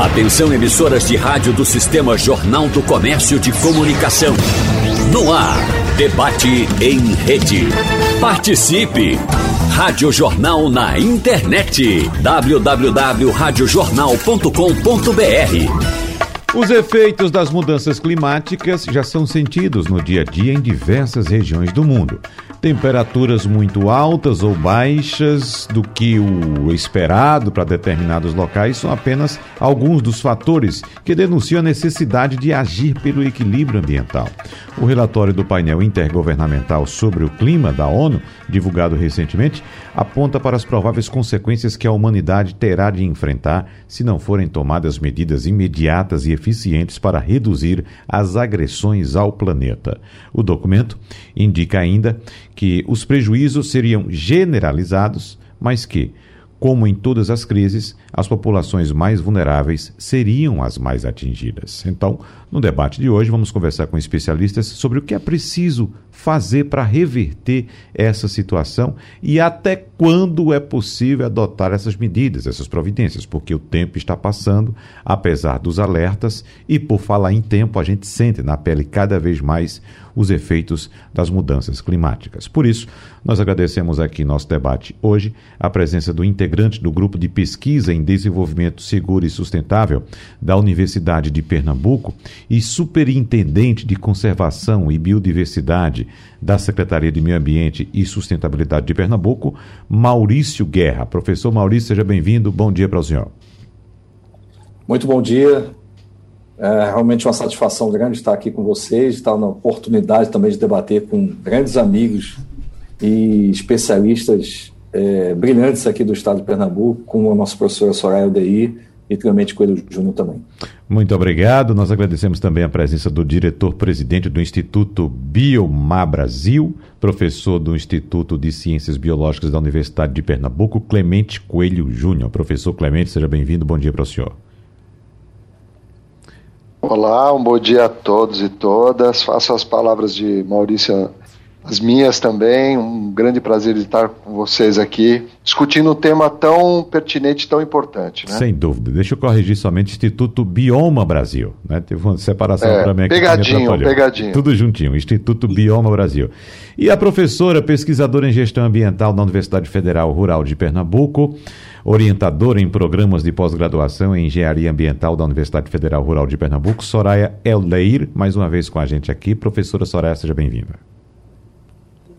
Atenção emissoras de rádio do Sistema Jornal do Comércio de Comunicação. No ar, debate em rede. Participe! Rádio Jornal na internet. www.radiojornal.com.br os efeitos das mudanças climáticas já são sentidos no dia a dia em diversas regiões do mundo. Temperaturas muito altas ou baixas do que o esperado para determinados locais são apenas alguns dos fatores que denunciam a necessidade de agir pelo equilíbrio ambiental. O relatório do painel intergovernamental sobre o clima da ONU, divulgado recentemente, aponta para as prováveis consequências que a humanidade terá de enfrentar se não forem tomadas medidas imediatas e eficientes para reduzir as agressões ao planeta. O documento indica ainda que os prejuízos seriam generalizados, mas que como em todas as crises, as populações mais vulneráveis seriam as mais atingidas. Então, no debate de hoje, vamos conversar com especialistas sobre o que é preciso fazer para reverter essa situação e até quando é possível adotar essas medidas, essas providências, porque o tempo está passando, apesar dos alertas, e por falar em tempo, a gente sente na pele cada vez mais os efeitos das mudanças climáticas. Por isso, nós agradecemos aqui nosso debate hoje a presença do integrante do grupo de pesquisa em desenvolvimento seguro e sustentável da Universidade de Pernambuco e superintendente de conservação e biodiversidade da Secretaria de Meio Ambiente e Sustentabilidade de Pernambuco, Maurício Guerra. Professor Maurício, seja bem-vindo. Bom dia para o senhor. Muito bom dia. É realmente uma satisfação grande estar aqui com vocês, estar na oportunidade também de debater com grandes amigos e especialistas é, brilhantes aqui do estado de Pernambuco, como a nossa professora Soraya Aldeir e Clemente Coelho Júnior também. Muito obrigado. Nós agradecemos também a presença do diretor-presidente do Instituto Biomar Brasil, professor do Instituto de Ciências Biológicas da Universidade de Pernambuco, Clemente Coelho Júnior. Professor Clemente, seja bem-vindo. Bom dia para o senhor. Olá, um bom dia a todos e todas. Faço as palavras de Maurício as minhas também. Um grande prazer estar com vocês aqui, discutindo um tema tão pertinente, tão importante. Né? Sem dúvida. Deixa eu corrigir somente Instituto Bioma Brasil. Né? Teve uma separação é, para mim aqui. Pegadinho, pegadinho. Tudo juntinho. Instituto Bioma Brasil. E a professora, pesquisadora em gestão ambiental da Universidade Federal Rural de Pernambuco orientadora em programas de pós-graduação em Engenharia Ambiental da Universidade Federal Rural de Pernambuco, Soraya Eldeir, mais uma vez com a gente aqui. Professora Soraya, seja bem-vinda.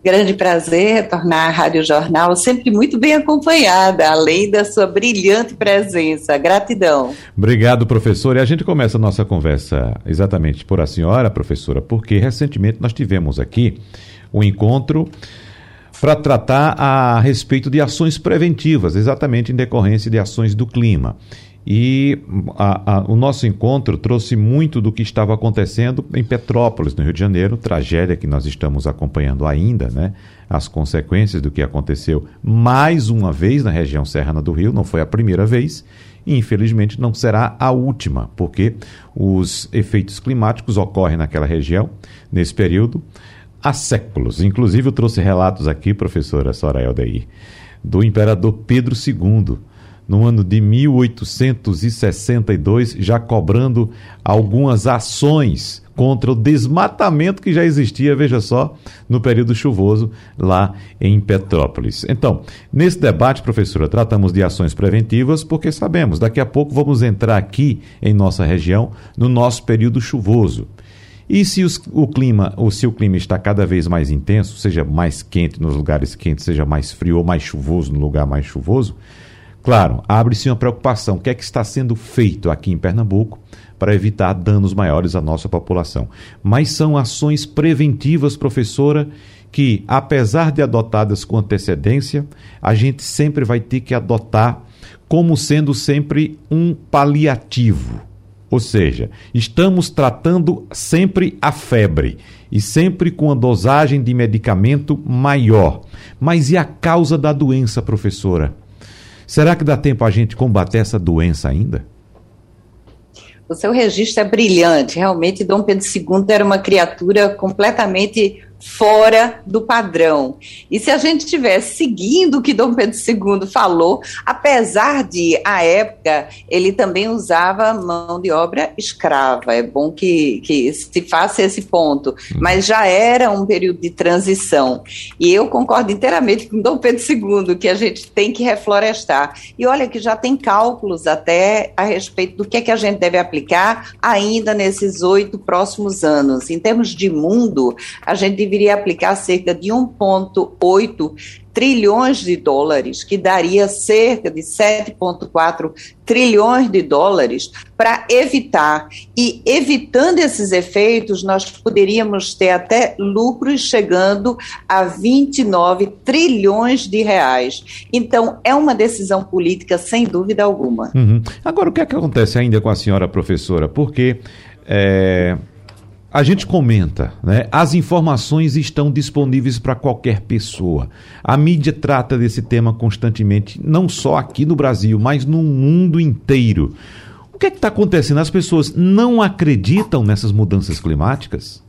Grande prazer retornar à Rádio Jornal, sempre muito bem acompanhada, além da sua brilhante presença. Gratidão. Obrigado, professor. E a gente começa a nossa conversa exatamente por a senhora, professora, porque recentemente nós tivemos aqui um encontro para tratar a respeito de ações preventivas, exatamente em decorrência de ações do clima. E a, a, o nosso encontro trouxe muito do que estava acontecendo em Petrópolis, no Rio de Janeiro, tragédia que nós estamos acompanhando ainda, né? As consequências do que aconteceu mais uma vez na região Serrana do Rio, não foi a primeira vez, e infelizmente não será a última, porque os efeitos climáticos ocorrem naquela região nesse período há séculos. Inclusive, eu trouxe relatos aqui, professora Soraya daí, do imperador Pedro II, no ano de 1862, já cobrando algumas ações contra o desmatamento que já existia, veja só, no período chuvoso lá em Petrópolis. Então, nesse debate, professora, tratamos de ações preventivas, porque sabemos, daqui a pouco vamos entrar aqui em nossa região no nosso período chuvoso. E se os, o clima, ou se o clima está cada vez mais intenso, seja mais quente nos lugares quentes, seja mais frio ou mais chuvoso no lugar mais chuvoso, claro, abre-se uma preocupação. O que é que está sendo feito aqui em Pernambuco para evitar danos maiores à nossa população? Mas são ações preventivas, professora, que, apesar de adotadas com antecedência, a gente sempre vai ter que adotar como sendo sempre um paliativo ou seja, estamos tratando sempre a febre e sempre com a dosagem de medicamento maior. Mas e a causa da doença, professora? Será que dá tempo a gente combater essa doença ainda? O seu registro é brilhante. Realmente, Dom Pedro II era uma criatura completamente fora do padrão. E se a gente estivesse seguindo o que Dom Pedro II falou, apesar de, à época, ele também usava mão de obra escrava, é bom que, que se faça esse ponto, mas já era um período de transição. E eu concordo inteiramente com Dom Pedro II, que a gente tem que reflorestar. E olha que já tem cálculos até a respeito do que é que a gente deve aplicar ainda nesses oito próximos anos. Em termos de mundo, a gente deveria aplicar cerca de 1,8 trilhões de dólares, que daria cerca de 7,4 trilhões de dólares para evitar. E evitando esses efeitos, nós poderíamos ter até lucros chegando a 29 trilhões de reais. Então, é uma decisão política, sem dúvida alguma. Uhum. Agora, o que, é que acontece ainda com a senhora professora? Porque. É a gente comenta, né? As informações estão disponíveis para qualquer pessoa. A mídia trata desse tema constantemente, não só aqui no Brasil, mas no mundo inteiro. O que é que está acontecendo? As pessoas não acreditam nessas mudanças climáticas?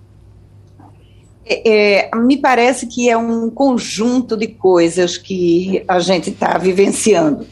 É, é, me parece que é um conjunto de coisas que a gente está vivenciando.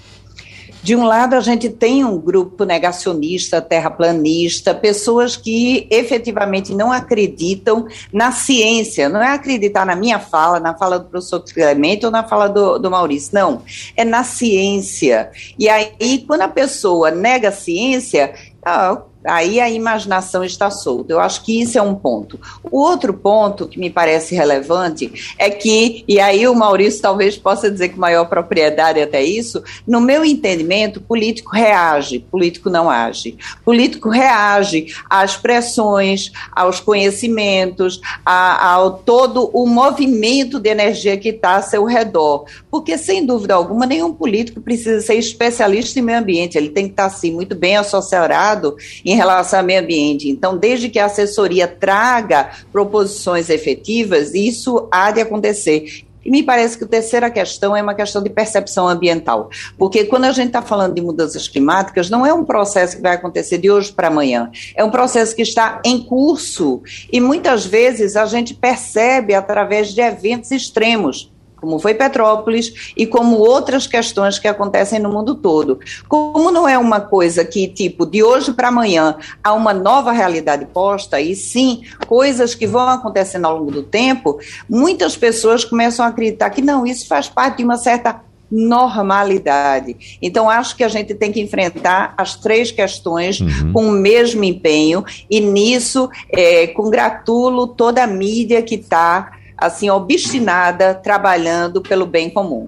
De um lado, a gente tem um grupo negacionista, terraplanista, pessoas que efetivamente não acreditam na ciência, não é acreditar na minha fala, na fala do professor Clemente ou na fala do, do Maurício, não, é na ciência. E aí, quando a pessoa nega a ciência, ah, Aí a imaginação está solta. Eu acho que isso é um ponto. O outro ponto que me parece relevante é que, e aí o Maurício talvez possa dizer com maior propriedade até isso, no meu entendimento, político reage, político não age. Político reage às pressões, aos conhecimentos, a, ao todo o movimento de energia que está a seu redor. Porque, sem dúvida alguma, nenhum político precisa ser especialista em meio ambiente. Ele tem que estar, sim, muito bem associado em relação ao meio ambiente. Então, desde que a assessoria traga proposições efetivas, isso há de acontecer. E me parece que a terceira questão é uma questão de percepção ambiental. Porque quando a gente está falando de mudanças climáticas, não é um processo que vai acontecer de hoje para amanhã. É um processo que está em curso. E muitas vezes a gente percebe através de eventos extremos como foi Petrópolis e como outras questões que acontecem no mundo todo. Como não é uma coisa que, tipo, de hoje para amanhã há uma nova realidade posta, e sim coisas que vão acontecendo ao longo do tempo, muitas pessoas começam a acreditar que não, isso faz parte de uma certa normalidade. Então, acho que a gente tem que enfrentar as três questões uhum. com o mesmo empenho, e nisso é, congratulo toda a mídia que está assim, obstinada, trabalhando pelo bem comum.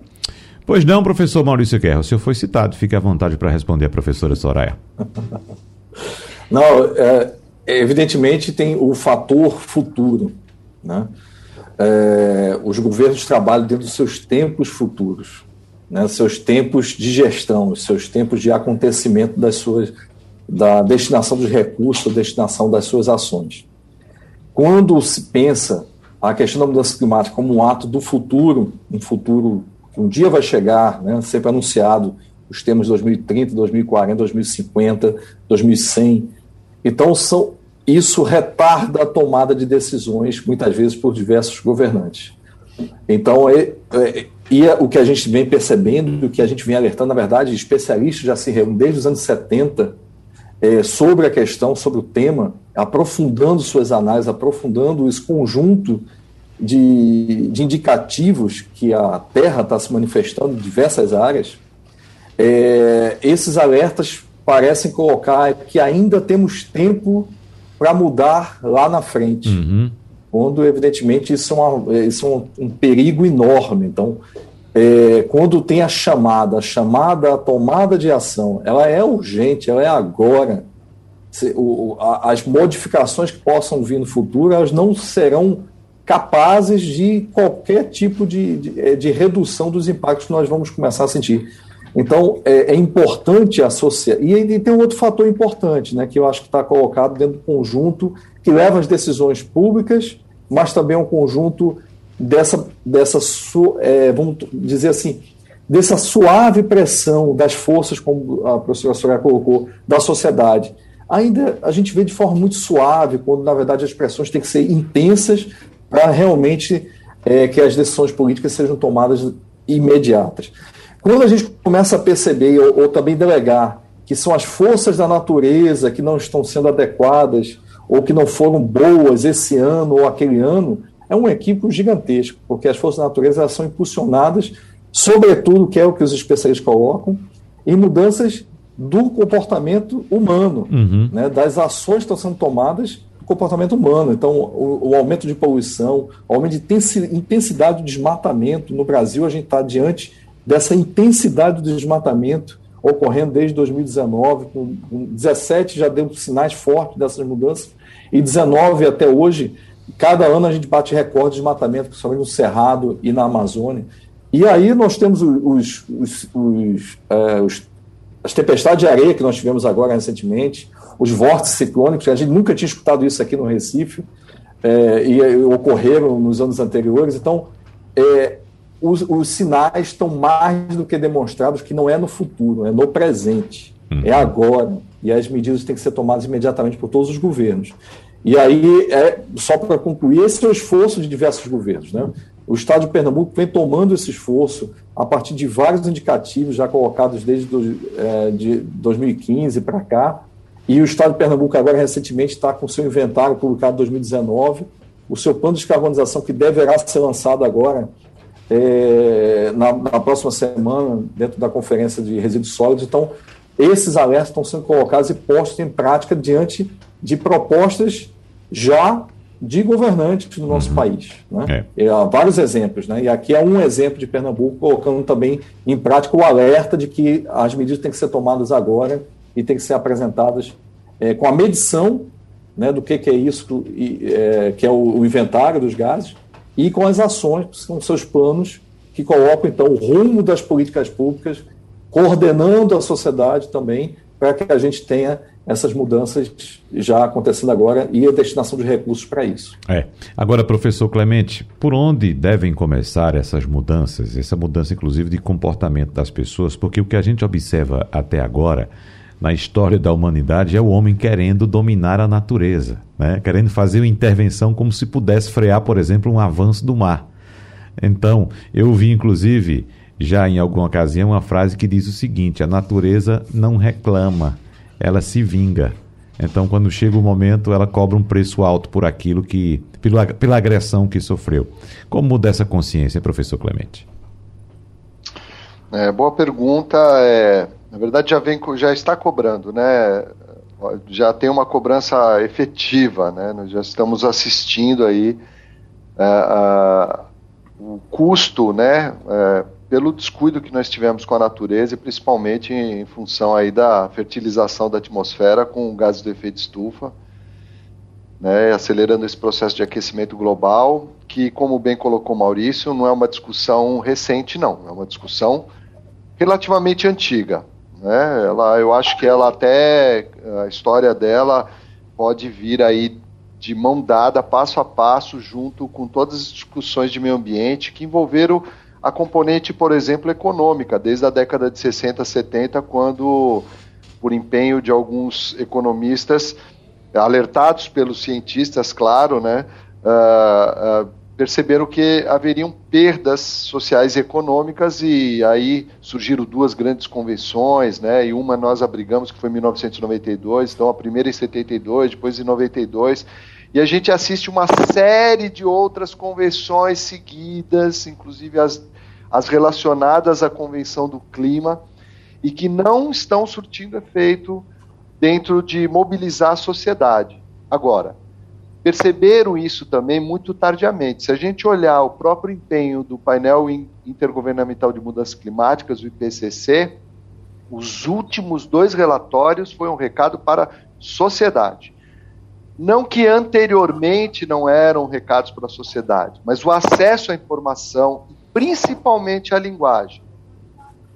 Pois não, professor Maurício Guerra, o senhor foi citado, fique à vontade para responder a professora Soraya. Não, é, evidentemente tem o fator futuro, né? É, os governos trabalham dentro dos seus tempos futuros, né? seus tempos de gestão, seus tempos de acontecimento das suas, da destinação dos recursos, da destinação das suas ações. Quando se pensa a questão da mudança climática como um ato do futuro, um futuro que um dia vai chegar, né, sempre anunciado, os temas 2030, 2040, 2050, 2100. Então, são, isso retarda a tomada de decisões, muitas vezes por diversos governantes. Então, é, é, e é o que a gente vem percebendo, o que a gente vem alertando, na verdade, especialistas já se reúnem desde os anos 70 é, sobre a questão, sobre o tema, aprofundando suas análises, aprofundando esse conjunto de, de indicativos que a Terra está se manifestando em diversas áreas, é, esses alertas parecem colocar que ainda temos tempo para mudar lá na frente. Uhum. Quando, evidentemente, isso é, uma, isso é um, um perigo enorme. Então, é, quando tem a chamada, a chamada, a tomada de ação, ela é urgente, ela é agora as modificações que possam vir no futuro, elas não serão capazes de qualquer tipo de, de, é, de, redução dos impactos que nós vamos começar a sentir. Então, é, é importante associar. E, e tem um outro fator importante, né, que eu acho que está colocado dentro do conjunto que leva as decisões públicas, mas também um conjunto dessa, dessa é, vamos dizer assim, dessa suave pressão das forças, como a professora Soraya colocou, da sociedade ainda a gente vê de forma muito suave, quando na verdade as pressões têm que ser intensas para realmente é, que as decisões políticas sejam tomadas imediatas. Quando a gente começa a perceber ou, ou também delegar que são as forças da natureza que não estão sendo adequadas ou que não foram boas esse ano ou aquele ano, é um equívoco gigantesco, porque as forças da natureza são impulsionadas, sobretudo, que é o que os especialistas colocam, em mudanças do comportamento humano, uhum. né, das ações que estão sendo tomadas do comportamento humano. Então, o, o aumento de poluição, o aumento de intensidade do desmatamento. No Brasil, a gente está diante dessa intensidade do desmatamento ocorrendo desde 2019, com 17 já deu sinais fortes dessas mudanças, e 19 até hoje, cada ano a gente bate recorde de desmatamento, principalmente no Cerrado e na Amazônia. E aí nós temos os, os, os, é, os as tempestades de areia que nós tivemos agora recentemente, os vórtices ciclônicos, a gente nunca tinha escutado isso aqui no Recife, é, e, e ocorreram nos anos anteriores. Então, é, os, os, sinais estão mais do que demonstrados que não é no futuro, é no presente, uhum. é agora. E as medidas têm que ser tomadas imediatamente por todos os governos. E aí, é, só para concluir, esse é o esforço de diversos governos. Né? O Estado de Pernambuco vem tomando esse esforço a partir de vários indicativos já colocados desde do, é, de 2015 para cá. E o Estado de Pernambuco, agora recentemente, está com seu inventário publicado em 2019, o seu plano de descarbonização, que deverá ser lançado agora é, na, na, próxima semana, dentro da Conferência de Resíduos Sólidos. Então, esses alertas estão sendo colocados e postos em prática diante de propostas já de governantes do nosso uhum. país. Né? É. há vários exemplos, né? e aqui é um exemplo de Pernambuco colocando também em prática o alerta de que as medidas têm que ser tomadas agora e têm que ser apresentadas é, com a medição né, do que, que é isso, e, é, que é o, o inventário dos gases, e com as ações, com seus planos, que colocam, então, o rumo das políticas públicas, coordenando a sociedade também, para que a gente tenha essas mudanças já acontecendo agora e a destinação de recursos para isso. É. Agora, professor Clemente, por onde devem começar essas mudanças, essa mudança, inclusive, de comportamento das pessoas? Porque o que a gente observa até agora na história da humanidade é o homem querendo dominar a natureza, né? querendo fazer uma intervenção como se pudesse frear, por exemplo, um avanço do mar. Então, eu vi, inclusive, já em alguma ocasião, uma frase que diz o seguinte: a natureza não reclama, ela se vinga. Então, quando chega o momento, ela cobra um preço alto por aquilo que. pela, pela agressão que sofreu. Como mudar essa consciência, professor Clemente? É, boa pergunta. É, na verdade, já, vem, já está cobrando, né? Já tem uma cobrança efetiva, né? Nós já estamos assistindo aí é, o custo, né? É, pelo descuido que nós tivemos com a natureza e principalmente em função aí da fertilização da atmosfera com gases do efeito estufa, né, acelerando esse processo de aquecimento global, que, como bem colocou Maurício, não é uma discussão recente, não, é uma discussão relativamente antiga. Né? Ela, eu acho que ela até, a história dela pode vir aí de mão dada, passo a passo, junto com todas as discussões de meio ambiente que envolveram a componente, por exemplo, econômica, desde a década de 60, 70, quando, por empenho de alguns economistas, alertados pelos cientistas, claro, né, uh, uh, perceberam que haveriam perdas sociais e econômicas e aí surgiram duas grandes convenções, né, e uma nós abrigamos que foi em 1992, então a primeira em 72, depois em 92, e a gente assiste uma série de outras convenções seguidas, inclusive as as relacionadas à Convenção do Clima, e que não estão surtindo efeito dentro de mobilizar a sociedade. Agora, perceberam isso também muito tardiamente. Se a gente olhar o próprio empenho do painel intergovernamental de mudanças climáticas, o IPCC, os últimos dois relatórios foi um recado para a sociedade. Não que anteriormente não eram recados para a sociedade, mas o acesso à informação principalmente a linguagem,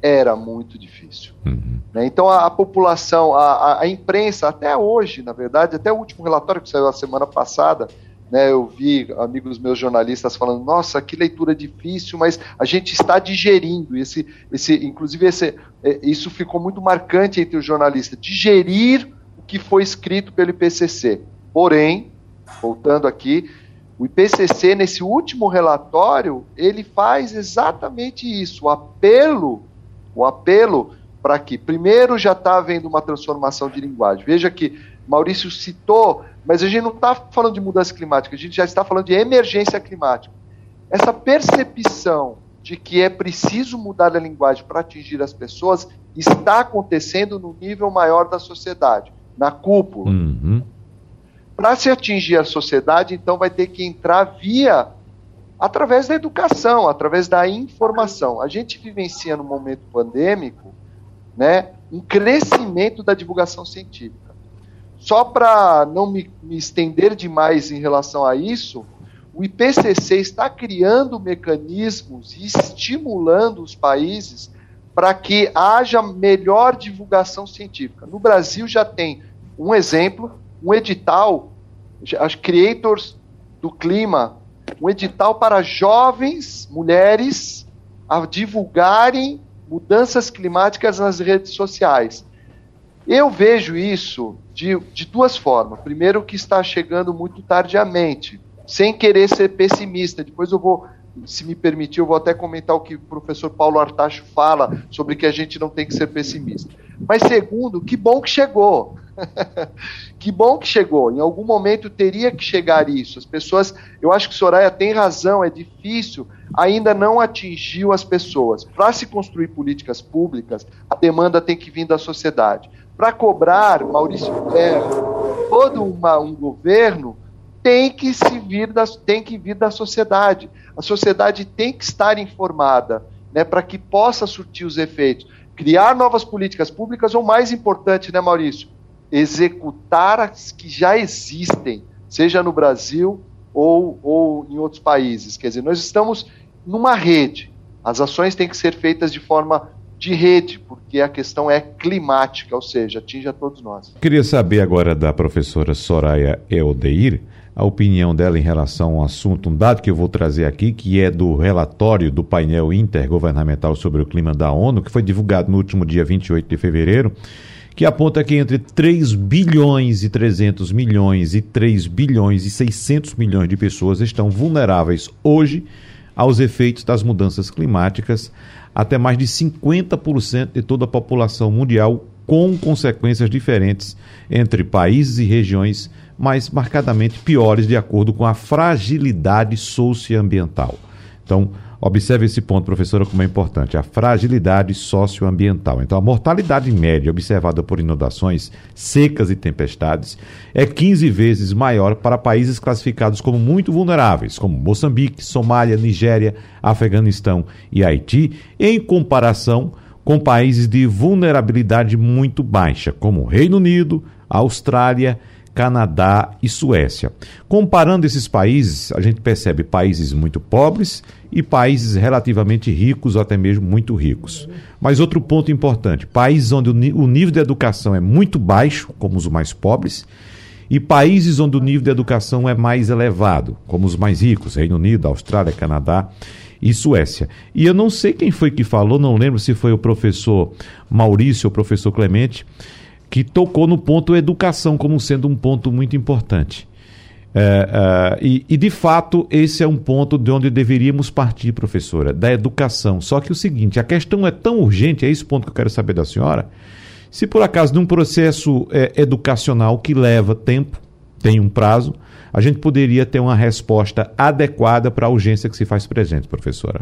era muito difícil. Uhum. Né? Então a, a população, a, a, imprensa, até hoje, na verdade, até o último relatório que saiu a semana passada, né, eu vi amigos meus jornalistas falando, nossa, que leitura difícil, mas a gente está digerindo. Esse, esse, inclusive, esse, é, isso ficou muito marcante entre os jornalistas, digerir o que foi escrito pelo IPCC. Porém, voltando aqui, O IPCC, nesse último relatório, ele faz exatamente isso, o apelo, o apelo para que, primeiro, já está havendo uma transformação de linguagem. Veja que Maurício citou, mas a gente não está falando de mudança climática, a gente já está falando de emergência climática. Essa percepção de que é preciso mudar a linguagem para atingir as pessoas está acontecendo no nível maior da sociedade, na cúpula. Uhum. Para se atingir a sociedade, então vai ter que entrar via através da educação, através da informação. A gente vivencia no momento pandêmico, né, um crescimento da divulgação científica. Só para não me, me estender demais em relação a isso, o IPCC está criando mecanismos e estimulando os países para que haja melhor divulgação científica. No Brasil já tem um exemplo, um edital, as Creators do Clima, um edital para jovens mulheres a divulgarem mudanças climáticas nas redes sociais. Eu vejo isso de, de duas formas. Primeiro, que está chegando muito tardiamente sem querer ser pessimista. Depois eu vou, se me permitir, eu vou até comentar o que o professor Paulo Artacho fala sobre que a gente não tem que ser pessimista. Mas segundo, que bom que chegou. que bom que chegou. Em algum momento teria que chegar isso. As pessoas, eu acho que Soraya tem razão, é difícil, ainda não atingiu as pessoas. Para se construir políticas públicas, a demanda tem que vir da sociedade. Para cobrar, Maurício Ferro, todo uma, um governo, tem que se vir da, tem que vir da sociedade. A sociedade tem que estar informada, né, para que possa surtir os efeitos. Criar novas políticas públicas, ou mais importante, né, Maurício? Executar as que já existem, seja no Brasil ou, ou em outros países. Quer dizer, nós estamos numa rede. As ações têm que ser feitas de forma de rede, porque a questão é climática, ou seja, atinge a todos nós. Queria saber agora da professora Soraya Eldeir a opinião dela em relação ao assunto, um dado que eu vou trazer aqui, que é do relatório do painel intergovernamental sobre o clima da ONU, que foi divulgado no último dia 28 de fevereiro, que aponta que entre 3 bilhões e 300 milhões e 3 bilhões e 600 milhões de pessoas estão vulneráveis hoje aos efeitos das mudanças climáticas, até mais de 50% de toda a população mundial, com consequências diferentes entre países e regiões mas marcadamente piores de acordo com a fragilidade socioambiental. Então, observe esse ponto, professora, como é importante, a fragilidade socioambiental. Então, a mortalidade média observada por inundações, secas e tempestades é 15 vezes maior para países classificados como muito vulneráveis, como Moçambique, Somália, Nigéria, Afeganistão e Haiti, em comparação com países de vulnerabilidade muito baixa, como Reino Unido, Austrália Canadá e Suécia. Comparando esses países, a gente percebe países muito pobres e países relativamente ricos ou até mesmo muito ricos. Mas outro ponto importante: países onde o nível de educação é muito baixo, como os mais pobres, e países onde o nível de educação é mais elevado, como os mais ricos, Reino Unido, Austrália, Canadá e Suécia. E eu não sei quem foi que falou, não lembro se foi o professor Maurício ou o professor Clemente, que tocou no ponto educação como sendo um ponto muito importante. É, é, e, e, de fato, esse é um ponto de onde deveríamos partir, professora, da educação. Só que o seguinte, a questão é tão urgente, é esse ponto que eu quero saber da senhora. Se por acaso, num processo é, educacional que leva tempo, tem um prazo, a gente poderia ter uma resposta adequada para a urgência que se faz presente, professora.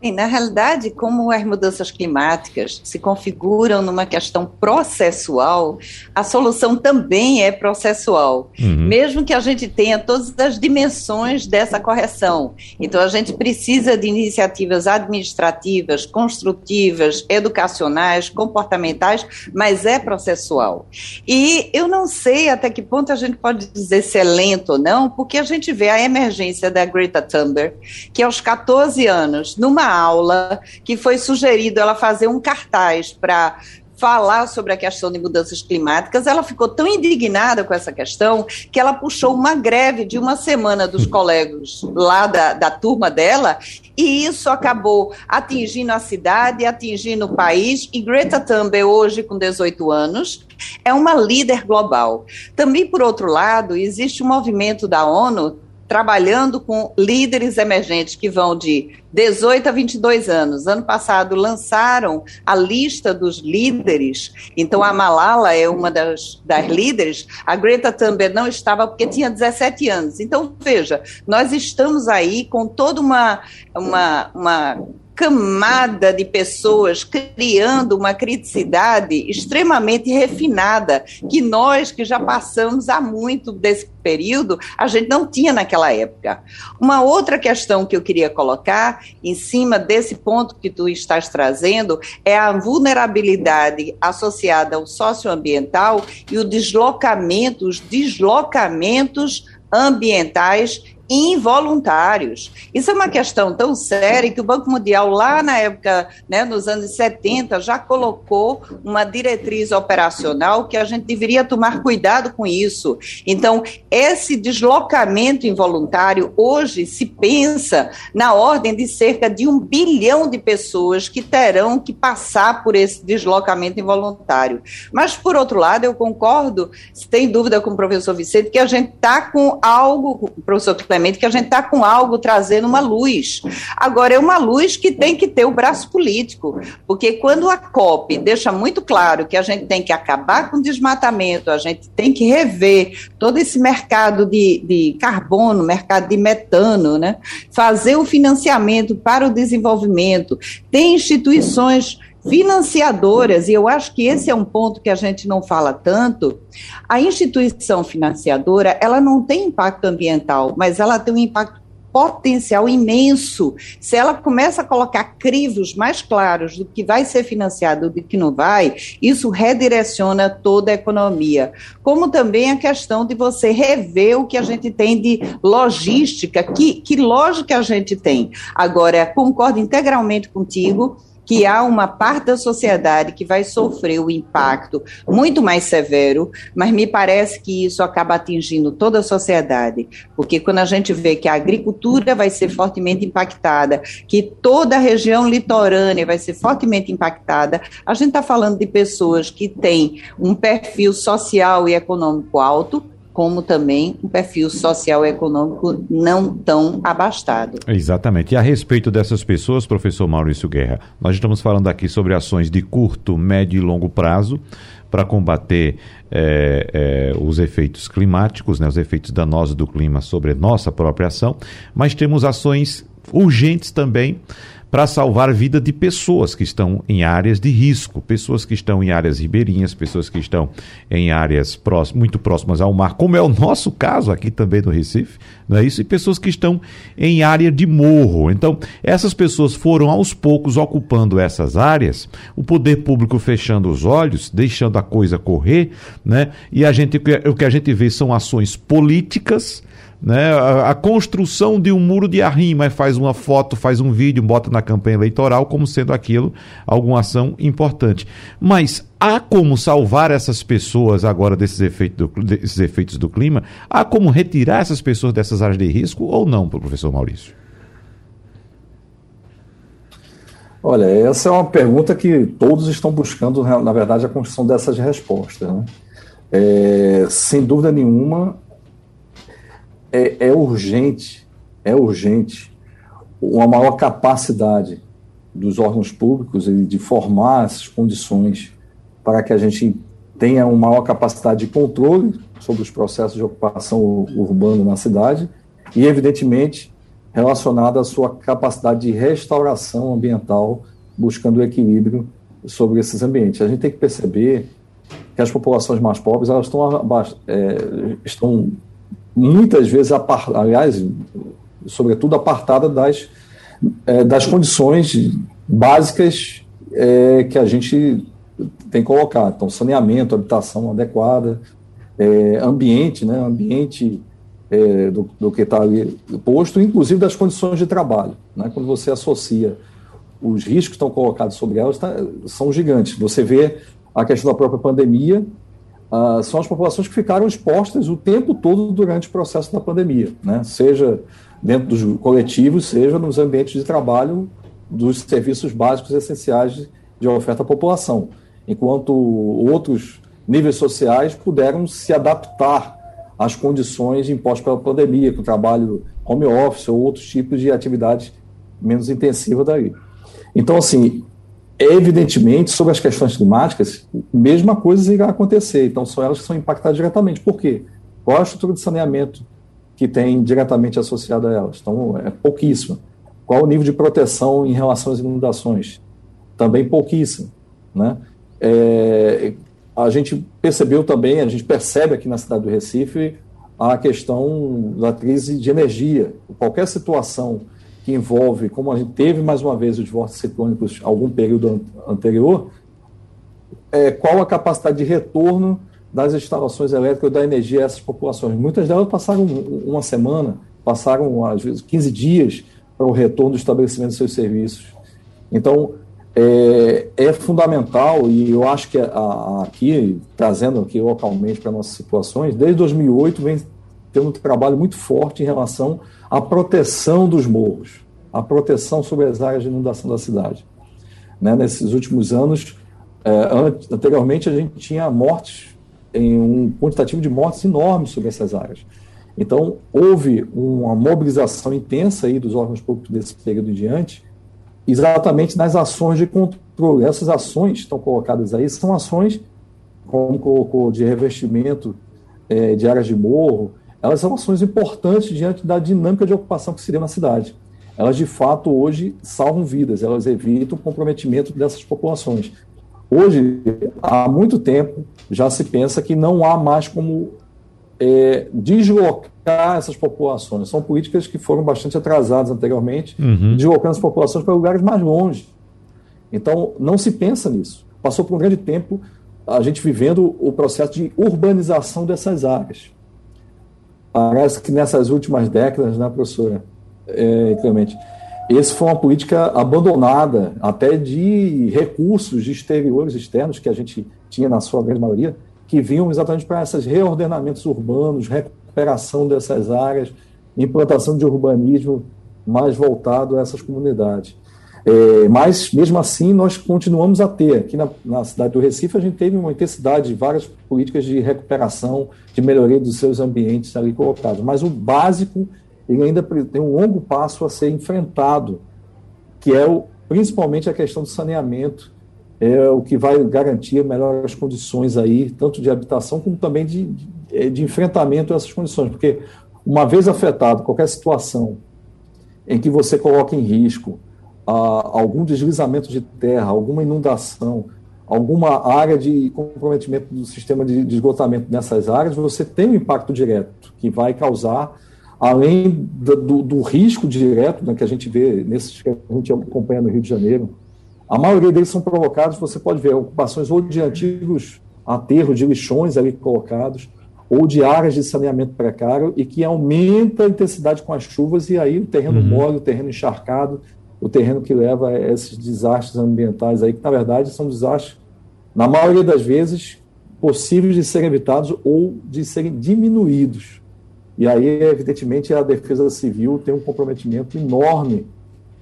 Bem, na realidade, como as mudanças climáticas se configuram numa questão processual, a solução também é processual, uhum. mesmo que a gente tenha todas as dimensões dessa correção. Então, a gente precisa de iniciativas administrativas, construtivas, educacionais, comportamentais, mas é processual. E eu não sei até que ponto a gente pode dizer se é lento ou não, porque a gente vê a emergência da Greta Thunberg, que aos 14 anos, numa aula que foi sugerido ela fazer um cartaz para falar sobre a questão de mudanças climáticas, ela ficou tão indignada com essa questão que ela puxou uma greve de uma semana dos colegas lá da, da turma dela, e isso acabou atingindo a cidade, atingindo o país, e Greta Thunberg, hoje com 18 anos, é uma líder global. Também, por outro lado, existe um movimento da ONU trabalhando com líderes emergentes que vão de 18 a 22 anos. Ano passado lançaram a lista dos líderes. Então a Malala é uma das, das líderes. A Greta Thunberg não estava porque tinha 17 anos. Então veja, nós estamos aí com toda uma uma, uma camada de pessoas criando uma criticidade extremamente refinada, que nós que já passamos há muito desse período, a gente não tinha naquela época. Uma outra questão que eu queria colocar em cima desse ponto que tu estás trazendo é a vulnerabilidade associada ao socioambiental e o deslocamento, os deslocamentos ambientais involuntários. Isso é uma questão tão séria que o Banco Mundial, lá na época, né, nos anos 70, já colocou uma diretriz operacional que a gente deveria tomar cuidado com isso. Então, esse deslocamento involuntário, hoje se pensa na ordem de cerca de um bilhão de pessoas que terão que passar por esse deslocamento involuntário. Mas, por outro lado, eu concordo, sem dúvida com o professor Vicente, que a gente está com algo, professor que a gente está com algo trazendo uma luz. Agora, é uma luz que tem que ter o braço político, porque quando a COP deixa muito claro que a gente tem que acabar com o desmatamento, a gente tem que rever todo esse mercado de, de carbono, mercado de metano, né? fazer o financiamento para o desenvolvimento, tem instituições financiadoras, e eu acho que esse é um ponto que a gente não fala tanto, a instituição financiadora, ela não tem impacto ambiental, mas ela tem um impacto potencial imenso. Se ela começa a colocar crivos mais claros do que vai ser financiado do que não vai, isso redireciona toda a economia. Como também a questão de você rever o que a gente tem de logística, que, que lógica a gente tem. Agora, concordo integralmente contigo que há uma parte da sociedade que vai sofrer o impacto muito mais severo, mas me parece que isso acaba atingindo toda a sociedade, porque quando a gente vê que a agricultura vai ser fortemente impactada, que toda a região litorânea vai ser fortemente impactada, a gente está falando de pessoas que têm um perfil social e econômico alto, como também um perfil social e econômico não tão abastado. Exatamente. E a respeito dessas pessoas, professor Maurício Guerra, nós estamos falando aqui sobre ações de curto, médio e longo prazo para combater é, é, os efeitos climáticos, né, os efeitos danosos do clima sobre nossa própria ação, mas temos ações urgentes também para salvar a vida de pessoas que estão em áreas de risco, pessoas que estão em áreas ribeirinhas, pessoas que estão em áreas próximas, muito próximas ao mar, como é o nosso caso aqui também no Recife, não é isso? E pessoas que estão em área de morro. Então, essas pessoas foram aos poucos ocupando essas áreas, o poder público fechando os olhos, deixando a coisa correr, né? E a gente, o que a gente vê são ações políticas né? A, a, construção de um muro de arrima, faz uma foto, faz um vídeo, bota na campanha eleitoral como sendo aquilo alguma ação importante. Mas há como salvar essas pessoas agora desses efeitos do, desses efeitos do clima? Há como retirar essas pessoas dessas áreas de risco ou não, professor Maurício? Olha, essa é uma pergunta que todos estão buscando, na verdade, a construção dessas respostas. Né? É, sem dúvida nenhuma, é, é urgente, é urgente uma maior capacidade dos órgãos públicos de formar as condições para que a gente tenha uma maior capacidade de controle sobre os processos de ocupação urbana na cidade e, evidentemente, relacionada à sua capacidade de restauração ambiental, buscando o equilíbrio sobre esses ambientes. A gente tem que perceber que as populações mais pobres elas estão, é, estão muitas vezes, aliás, sobretudo apartada das, é, das condições básicas é, que a gente tem colocado. Então, saneamento, habitação adequada, é, ambiente, né, ambiente é, do, do, que está ali posto, inclusive das condições de trabalho. Né, quando você associa os riscos que estão colocados sobre elas, tá, são gigantes. Você vê a questão da própria pandemia, uh, são as populações que ficaram expostas o tempo todo durante o processo da pandemia, né? seja dentro dos coletivos, seja nos ambientes de trabalho dos serviços básicos essenciais de oferta à população, enquanto outros níveis sociais puderam se adaptar às condições impostas pela pandemia, com trabalho home office ou outros tipos de atividades menos intensivas daí. Então, assim, evidentemente, sobre as questões climáticas, mesma coisa irá acontecer. Então, são elas que são impactadas diretamente. Por quê? Qual a estrutura de saneamento que tem diretamente associada a elas? Então, é pouquíssima. Qual o nível de proteção em relação às inundações? Também pouquíssimo. Né? É, a gente percebeu também, a gente percebe aqui na cidade do Recife, a questão da crise de energia. Qualquer situação que envolve, como a gente teve mais uma vez os vórtices ciclônicos algum período anterior, é, qual a capacidade de retorno das instalações elétricas da energia a essas populações. Muitas delas passaram uma semana, passaram às vezes 15 dias para o retorno do estabelecimento dos seus serviços. Então, é, é fundamental, e eu acho que a, a, aqui, trazendo aqui localmente para nossas situações, desde 2008 vem tendo um trabalho muito forte em relação a proteção dos morros, a proteção sobre as áreas de inundação da cidade. Né, nesses últimos anos, é, anteriormente a gente tinha mortes, em um quantitativo de mortes enorme sobre essas áreas. Então, houve uma mobilização intensa aí dos órgãos públicos desse período em diante, exatamente nas ações de controle. Essas ações estão colocadas aí são ações, como colocou, de revestimento é, de áreas de morro, elas são ações importantes diante da dinâmica de ocupação que se deu na cidade. Elas, de fato, hoje salvam vidas, elas evitam o comprometimento dessas populações. Hoje, há muito tempo, já se pensa que não há mais como é, deslocar essas populações. São políticas que foram bastante atrasadas anteriormente, uhum. deslocando as populações para lugares mais longe. Então, não se pensa nisso. Passou por um grande tempo a gente vivendo o processo de urbanização dessas áreas. Parece que nessas últimas décadas, né, professora é, Clemente, essa foi uma política abandonada até de recursos exteriores, externos, que a gente tinha na sua grande maioria, que vinham exatamente para esses reordenamentos urbanos, recuperação dessas áreas, implantação de urbanismo mais voltado a essas comunidades. É, mas, mesmo assim, nós continuamos a ter. Aqui na, na, cidade do Recife, a gente teve uma intensidade de várias políticas de recuperação, de melhoria dos seus ambientes ali colocados. Mas o básico, ele ainda tem um longo passo a ser enfrentado, que é o, principalmente a questão do saneamento, é o que vai garantir melhores condições aí, tanto de habitação como também de, de, é, de enfrentamento a essas condições. Porque, uma vez afetado, qualquer situação em que você coloca em risco algum deslizamento de terra, alguma inundação, alguma área de comprometimento do sistema de, de esgotamento nessas áreas, você tem um impacto direto que vai causar, além do, do, do risco direto né, que a gente vê nesses que a gente acompanha no Rio de Janeiro, a maioria deles são provocados, você pode ver, ocupações ou de antigos aterros de lixões ali colocados, ou de áreas de saneamento precário, e que aumenta a intensidade com as chuvas, e aí o terreno uhum. mole, o terreno encharcado, o terreno que leva a esses desastres ambientais aí, que na verdade são desastres, na maioria das vezes, possíveis de serem evitados ou de serem diminuídos. E aí, evidentemente, a defesa civil tem um comprometimento enorme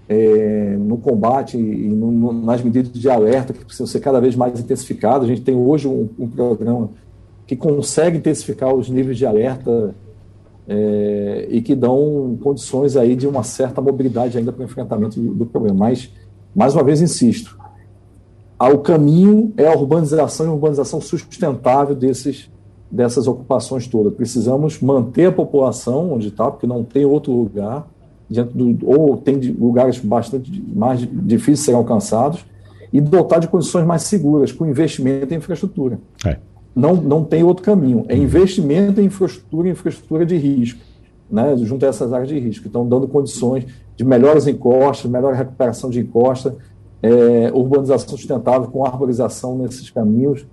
é, no combate e no, no, nas medidas de alerta que precisam ser cada vez mais intensificadas. A gente tem hoje um, um programa que consegue intensificar os níveis de alerta é, e que dão condições aí de uma certa mobilidade ainda para o enfrentamento do, do problema. Mas, mais uma vez, insisto, o caminho é a urbanização e urbanização sustentável desses, dessas ocupações todas. Precisamos manter a população onde está, porque não tem outro lugar, do, ou tem lugares bastante mais difíceis de serem alcançados, e dotar de condições mais seguras, com investimento em infraestrutura. É não, não tem outro caminho. É investimento em infraestrutura, infraestrutura de risco, né, junto a essas áreas de risco. Então, dando condições de melhores encostas, melhor recuperação de encosta, é, urbanização sustentável com arborização nesses caminhos,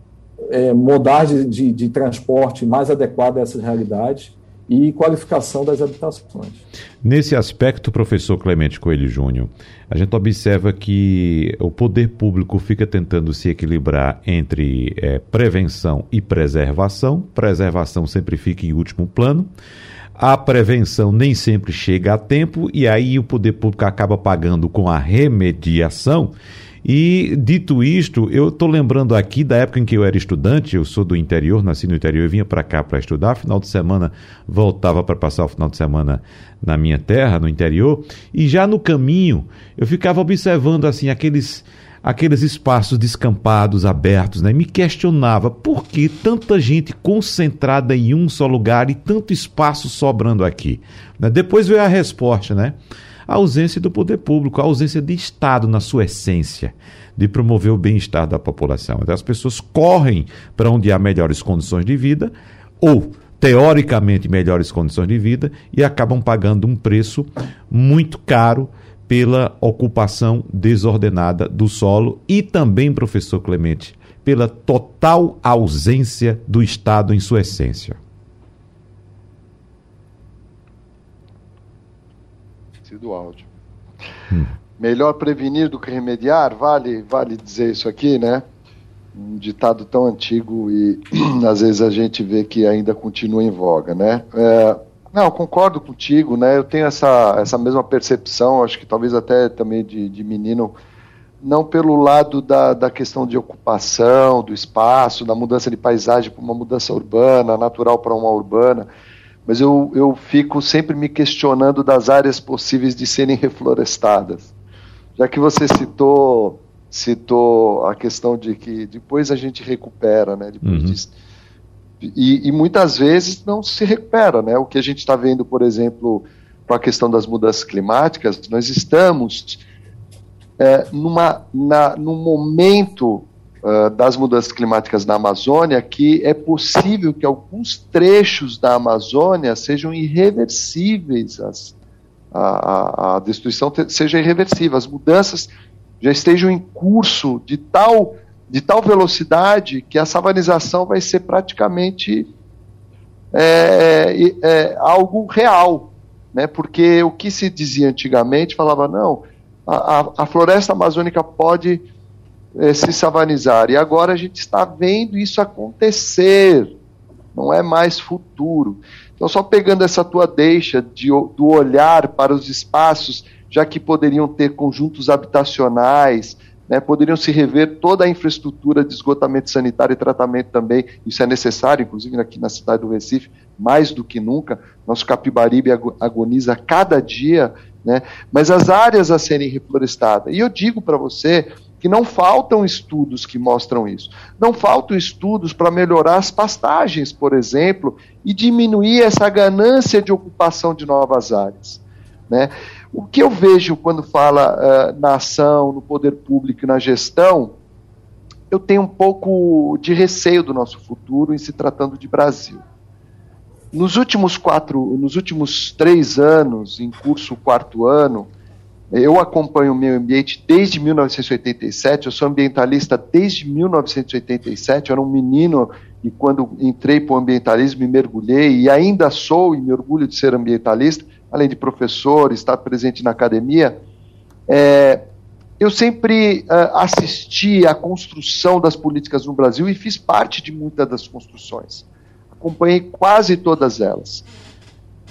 é, modagem de, de, transporte mais adequada a essas realidades e qualificação das habitações. Nesse aspecto, professor Clemente Coelho Júnior, a gente observa que o poder público fica tentando se equilibrar entre é, prevenção e preservação. Preservação sempre fica em último plano. A prevenção nem sempre chega a tempo e aí o poder público acaba pagando com a remediação e dito isto, eu estou lembrando aqui da época em que eu era estudante, eu sou do interior, nasci no interior, eu vinha para cá para estudar, final de semana voltava para passar o final de semana na minha terra, no interior, e já no caminho eu ficava observando assim aqueles aqueles espaços descampados, abertos, né? Me questionava por que tanta gente concentrada em um só lugar e tanto espaço sobrando aqui. Né? Depois veio a resposta, né? A ausência do poder público, a ausência de Estado na sua essência, de promover o bem-estar da população. Então, as pessoas correm para onde há melhores condições de vida ou teoricamente melhores condições de vida e acabam pagando um preço muito caro pela ocupação desordenada do solo e também, professor Clemente, pela total ausência do Estado em sua essência. Do áudio. Hum. Melhor prevenir do que remediar, vale, vale dizer isso aqui, né? Um ditado tão antigo e às vezes a gente vê que ainda continua em voga, né? É, não, concordo contigo, né? Eu tenho essa, essa mesma percepção, acho que talvez até também de, de menino, não pelo lado da, da questão de ocupação, do espaço, da mudança de paisagem para uma mudança urbana, natural para uma urbana, mas eu, eu fico sempre me questionando das áreas possíveis de serem reflorestadas. Já que você citou citou a questão de que depois a gente recupera, né? Depois uhum. de, e, e, muitas vezes não se recupera, né? O que a gente está vendo, por exemplo, com a questão das mudanças climáticas, nós estamos é, numa, na, num momento uh, das mudanças climáticas na Amazônia que é possível que alguns trechos da Amazônia sejam irreversíveis, as, a, a, a destruição te, seja irreversível, as mudanças já estejam em curso de tal, de tal velocidade que a savanização vai ser praticamente é, é, é, algo real, né? Porque o que se dizia antigamente falava não, a, a, a floresta amazônica pode é, se savanizar. E agora a gente está vendo isso acontecer, não é mais futuro. Então, só pegando essa tua deixa de, do olhar para os espaços, já que poderiam ter conjuntos habitacionais, né, poderiam se rever toda a infraestrutura de esgotamento sanitário e tratamento também, isso é necessário, inclusive aqui na cidade do Recife, mais do que nunca, nosso Capibaribe agoniza cada dia, né, mas as áreas a serem reflorestadas, e eu digo para você que não faltam estudos que mostram isso. Não faltam estudos para melhorar as pastagens, por exemplo, e diminuir essa ganância de ocupação de novas áreas. Né? O que eu vejo quando fala uh, na ação, no poder público e na gestão, eu tenho um pouco de receio do nosso futuro em se tratando de Brasil. Nos últimos quatro, nos últimos três anos, em curso quarto ano, eu acompanho o meio ambiente desde 1987, eu sou ambientalista desde 1987, eu era um menino e quando entrei para o ambientalismo me mergulhei e ainda sou e me orgulho de ser ambientalista, além de professor, estar presente na academia. É, eu sempre uh, assisti à construção das políticas no Brasil e fiz parte de muitas das construções. Acompanhei quase todas elas.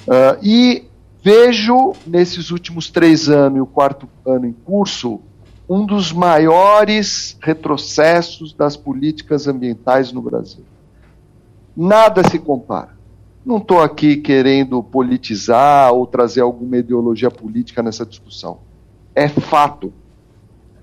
Uh, e Vejo nesses últimos três anos e o quarto ano em curso um dos maiores retrocessos das políticas ambientais no Brasil. Nada se compara. Não estou aqui querendo politizar ou trazer alguma ideologia política nessa discussão. É fato.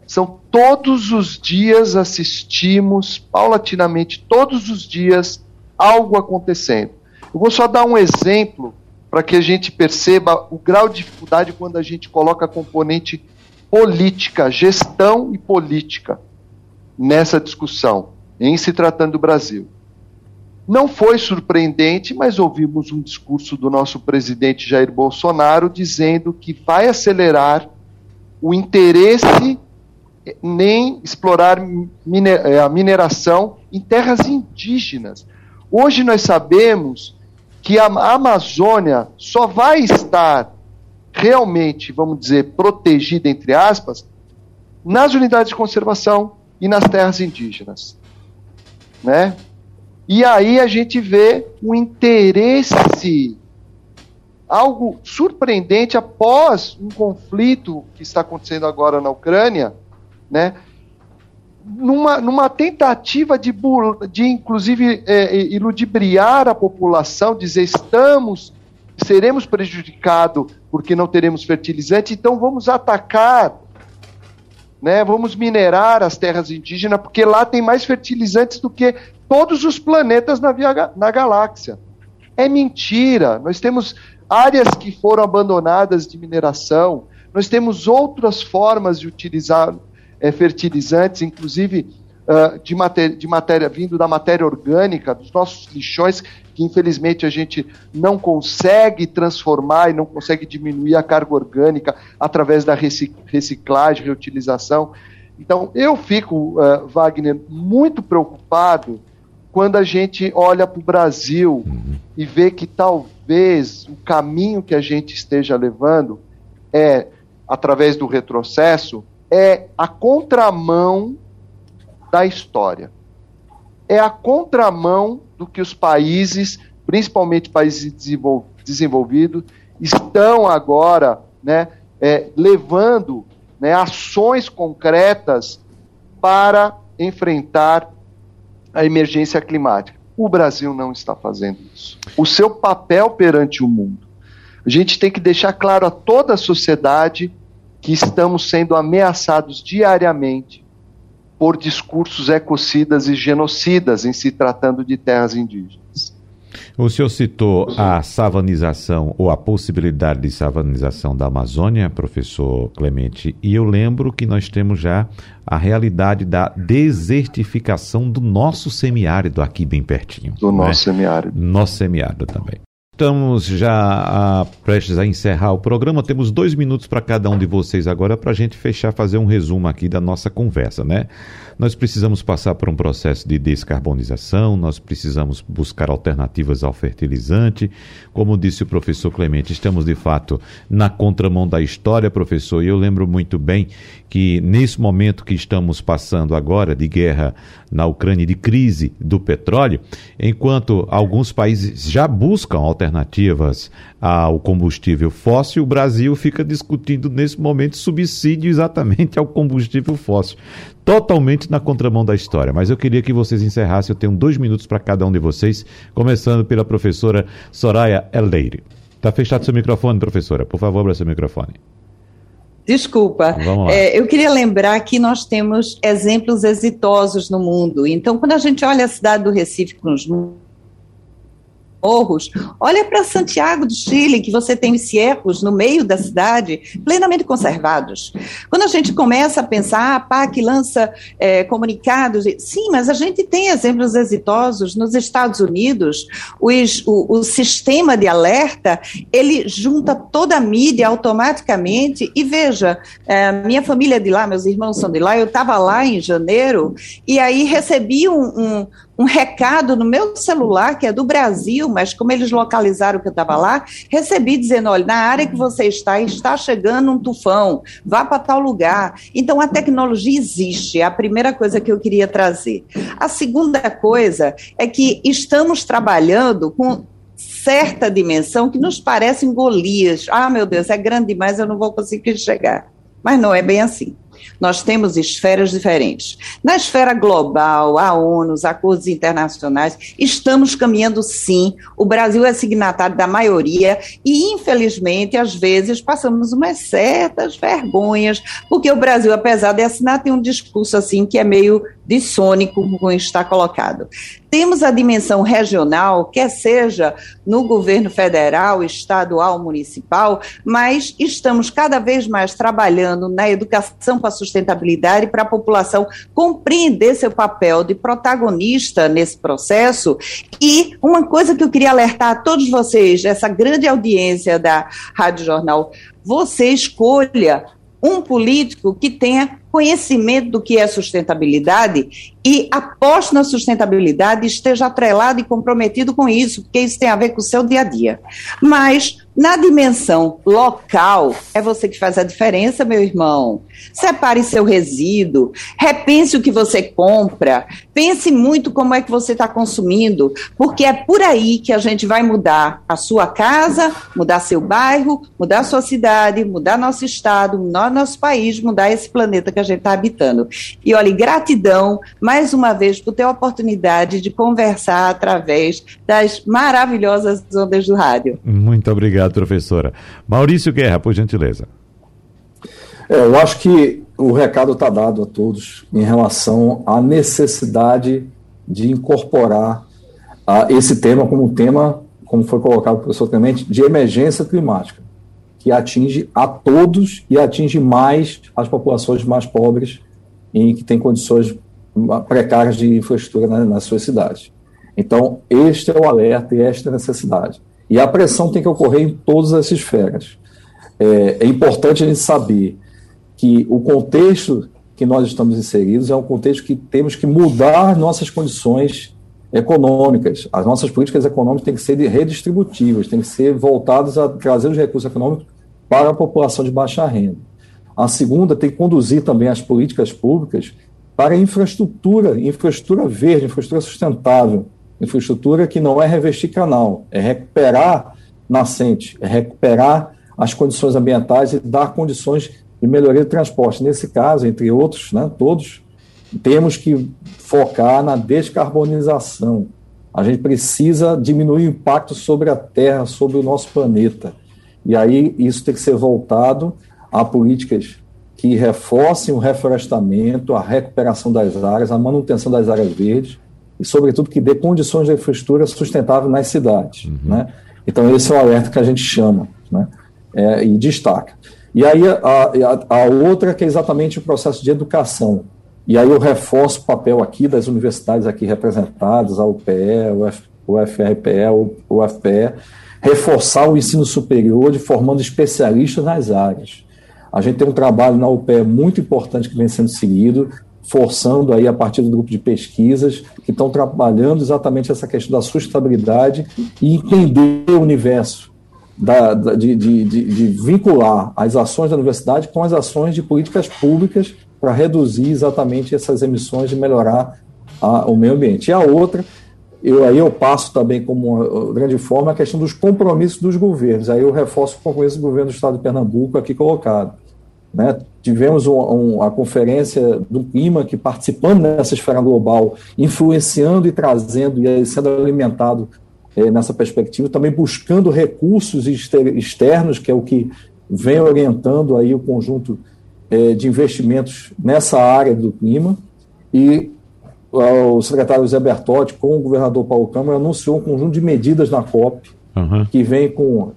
São todos os dias assistimos, paulatinamente, todos os dias, algo acontecendo. Eu vou só dar um exemplo para que a gente perceba o grau de dificuldade quando a gente coloca componente política, gestão e política nessa discussão, em se tratando do Brasil. Não foi surpreendente, mas ouvimos um discurso do nosso presidente Jair Bolsonaro dizendo que vai acelerar o interesse nem explorar a mineração em terras indígenas. Hoje nós sabemos que a Amazônia só vai estar realmente, vamos dizer, protegida, entre aspas, nas unidades de conservação e nas terras indígenas. Né? E aí a gente vê um interesse, algo surpreendente após um conflito que está acontecendo agora na Ucrânia, né? Numa, numa tentativa de, de inclusive, é, é, iludibriar a população, dizer estamos, seremos prejudicados porque não teremos fertilizante, então vamos atacar, né, vamos minerar as terras indígenas, porque lá tem mais fertilizantes do que todos os planetas na, via, na galáxia. É mentira, nós temos áreas que foram abandonadas de mineração, nós temos outras formas de utilizar é, fertilizantes, inclusive uh, de, matéria, de matéria vindo da matéria orgânica, dos nossos lixões, que infelizmente a gente não consegue transformar e não consegue diminuir a carga orgânica através da reciclagem, reutilização. Então, eu fico, uh, Wagner, muito preocupado quando a gente olha para o Brasil e vê que talvez o caminho que a gente esteja levando é, através do retrocesso, é a contramão da história. É a contramão do que os países, principalmente países desenvolvidos, estão agora né, é, levando né, ações concretas para enfrentar a emergência climática. O Brasil não está fazendo isso. O seu papel perante o mundo. A gente tem que deixar claro a toda a sociedade que estamos sendo ameaçados diariamente por discursos ecocidas e genocidas em se tratando de terras indígenas. O senhor citou a savanização ou a possibilidade de savanização da Amazônia, professor Clemente, e eu lembro que nós temos já a realidade da desertificação do nosso semiárido aqui bem pertinho. Do né? nosso semiárido. Nosso semiárido também. Estamos já a, prestes a encerrar o programa. Temos dois minutos para cada um de vocês agora para a gente fechar, fazer um resumo aqui da nossa conversa, né? Nós precisamos passar por um processo de descarbonização, nós precisamos buscar alternativas ao fertilizante. Como disse o professor Clemente, estamos de fato na contramão da história, professor, e eu lembro muito bem que nesse momento que estamos passando agora de guerra na Ucrânia, de crise do petróleo, enquanto alguns países já buscam alternativas ao combustível fóssil, o Brasil fica discutindo nesse momento subsídio exatamente ao combustível fóssil. Totalmente na contramão da história. Mas eu queria que vocês encerrassem. Eu tenho dois minutos para cada um de vocês, começando pela professora Soraya Eldeire. Está fechado seu microfone, professora. Por favor, abra seu microfone. Desculpa. É, eu queria lembrar que nós temos exemplos exitosos no mundo. Então, quando a gente olha a cidade do Recife com os morros. Olha para Santiago do Chile, que você tem cerros no meio da cidade, plenamente conservados. Quando a gente começa a pensar, a PAC lança é, comunicados, sim, mas a gente tem exemplos exitosos nos Estados Unidos, os, o, o sistema de alerta, ele junta toda a mídia automaticamente, e veja, é, minha família é de lá, meus irmãos são de lá, eu estava lá em janeiro, e aí recebi um, um um recado no meu celular, que é do Brasil, mas como eles localizaram que eu estava lá, recebi dizendo: olha, na área que você está, está chegando um tufão, vá para tal lugar. Então, a tecnologia existe, é a primeira coisa que eu queria trazer. A segunda coisa é que estamos trabalhando com certa dimensão que nos parece Golias. Ah, meu Deus, é grande demais, eu não vou conseguir chegar. Mas não é bem assim. Nós temos esferas diferentes. Na esfera global, a ONU, os acordos internacionais, estamos caminhando sim. O Brasil é signatário da maioria e, infelizmente, às vezes passamos umas certas vergonhas, porque o Brasil, apesar de assinar, tem um discurso assim que é meio dissônico, como está colocado. Temos a dimensão regional, quer seja no governo federal, estadual, municipal, mas estamos cada vez mais trabalhando na educação para a sustentabilidade para a população compreender seu papel de protagonista nesse processo. E uma coisa que eu queria alertar a todos vocês, essa grande audiência da Rádio Jornal, você escolha um político que tenha conhecimento do que é sustentabilidade e aposte na sustentabilidade, esteja atrelado e comprometido com isso, porque isso tem a ver com o seu dia a dia. Mas na dimensão local, é você que faz a diferença, meu irmão. Separe seu resíduo, repense o que você compra, pense muito como é que você está consumindo, porque é por aí que a gente vai mudar a sua casa, mudar seu bairro, mudar sua cidade, mudar nosso estado, mudar nosso país, mudar esse planeta que a gente está habitando. E olha, gratidão mais uma vez por ter a oportunidade de conversar através das maravilhosas ondas do rádio. Muito obrigado obrigado, professora. Maurício Guerra, por gentileza. É, eu acho que o recado está dado a todos em relação à necessidade de incorporar uh, esse tema como um tema, como foi colocado pelo professor Clemente, de emergência climática, que atinge a todos e atinge mais as populações mais pobres e que têm condições precárias de infraestrutura nas, nas suas cidades. Então, este é o alerta e esta é a necessidade. E a pressão tem que ocorrer em todas as esferas. É, é importante a gente saber que o contexto que nós estamos inseridos é um contexto que temos que mudar nossas condições econômicas. As nossas políticas econômicas têm que ser redistributivas, têm que ser voltadas a trazer os recursos econômicos para a população de baixa renda. A segunda tem que conduzir também as políticas públicas para infraestrutura, infraestrutura verde, infraestrutura sustentável, infraestrutura que não é revestir canal, é recuperar nascente, é recuperar as condições ambientais e dar condições de melhoria do transporte. Nesse caso, entre outros, né, todos, temos que focar na descarbonização. A gente precisa diminuir o impacto sobre a Terra, sobre o nosso planeta. E aí isso tem que ser voltado a políticas que reforcem o reflorestamento, a recuperação das áreas, a manutenção das áreas verdes, e, sobretudo, que dê condições de infraestrutura sustentável nas cidades. Uhum. Né? Então, esse é o alerta que a gente chama né? É, e destaca. E aí, a, a, a, outra que é exatamente o processo de educação. E aí eu reforço o papel aqui das universidades aqui representadas, a UPE, o, F, o FRPE, o, UFPE, reforçar o ensino superior de formando especialistas nas áreas. A gente tem um trabalho na UPE muito importante que vem sendo seguido, forçando aí a partir do grupo de pesquisas que estão trabalhando exatamente essa questão da sustentabilidade e entender o universo da, da, de, de, de, de, vincular as ações da universidade com as ações de políticas públicas para reduzir exatamente essas emissões e melhorar a, o meio ambiente. E a outra, eu, aí eu passo também como uma grande forma a questão dos compromissos dos governos. Aí eu reforço o compromisso do governo do Estado de Pernambuco aqui colocado né? Tivemos um, um, a conferência do clima que participando dessa esfera global, influenciando e trazendo e sendo alimentado é, nessa perspectiva, também buscando recursos externos, que é o que vem orientando aí o conjunto é, de investimentos nessa área do clima. E o secretário Zé Bertotti, com o governador Paulo Câmara, anunciou um conjunto de medidas na COP, uhum. que vem com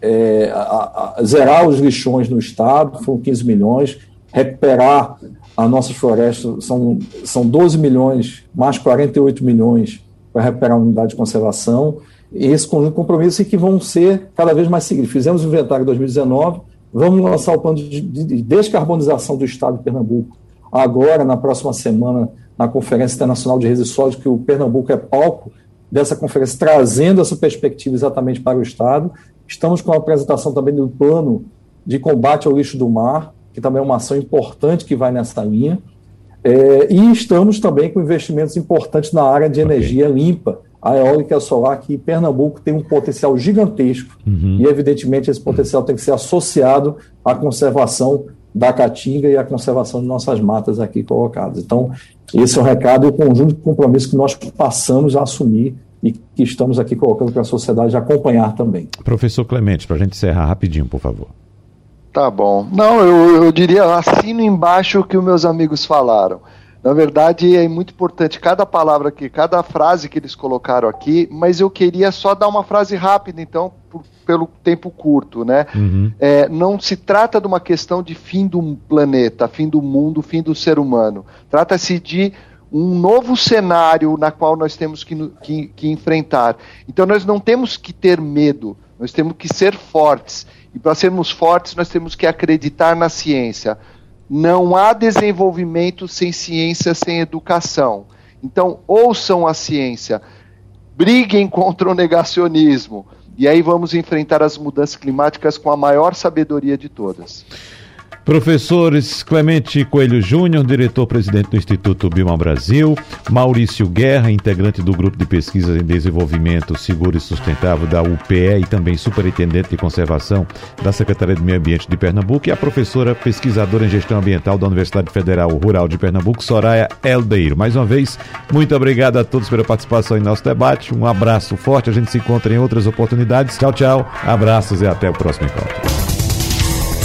é, a, a zerar os lixões no estado, foram 15 milhões, recuperar as nossas florestas, são, são 12 milhões, mais 48 milhões para recuperar a unidade de conservação, e esse conjunto de compromissos que vão ser cada vez mais seguidos. Fizemos o inventário em 2019, vamos lançar o plano de, de descarbonização do estado de Pernambuco, agora, na próxima semana, na Conferência Internacional de Resíduos Sólidos, que o Pernambuco é palco dessa conferência, trazendo essa perspectiva exatamente para o Estado, Estamos com a apresentação também do plano de combate ao lixo do mar, que também é uma ação importante que vai nessa linha. É, e estamos também com investimentos importantes na área de energia okay. limpa, a eólica e a solar, que Pernambuco tem um potencial gigantesco uhum. e, evidentemente, esse potencial tem que ser associado à conservação da caatinga e à conservação de nossas matas aqui colocadas. Então, esse é o recado e o conjunto de compromissos que nós passamos a assumir e que estamos aqui colocando para a sociedade acompanhar também. Professor Clemente, para a gente encerrar rapidinho, por favor. Tá bom. Não, eu, eu diria, assino embaixo o que os meus amigos falaram. Na verdade, é muito importante cada palavra aqui, cada frase que eles colocaram aqui, mas eu queria só dar uma frase rápida, então, por, pelo tempo curto, né? Uhum. É, não se trata de uma questão de fim do planeta, fim do mundo, fim do ser humano. Trata-se de um novo cenário na qual nós temos que, que, que, enfrentar. Então nós não temos que ter medo, nós temos que ser fortes. E para sermos fortes, nós temos que acreditar na ciência. Não há desenvolvimento sem ciência, sem educação. Então, ouçam a ciência, briguem contra o negacionismo, e aí vamos enfrentar as mudanças climáticas com a maior sabedoria de todas. Professores Clemente Coelho Júnior, diretor-presidente do Instituto Bima Brasil, Maurício Guerra, integrante do Grupo de Pesquisas em Desenvolvimento Seguro e Sustentável da UPE e também superintendente de conservação da Secretaria do Meio Ambiente de Pernambuco, e a professora pesquisadora em gestão ambiental da Universidade Federal Rural de Pernambuco, Soraya Eldeiro. Mais uma vez, muito obrigado a todos pela participação em nosso debate. Um abraço forte, a gente se encontra em outras oportunidades. Tchau, tchau, abraços e até o próximo encontro.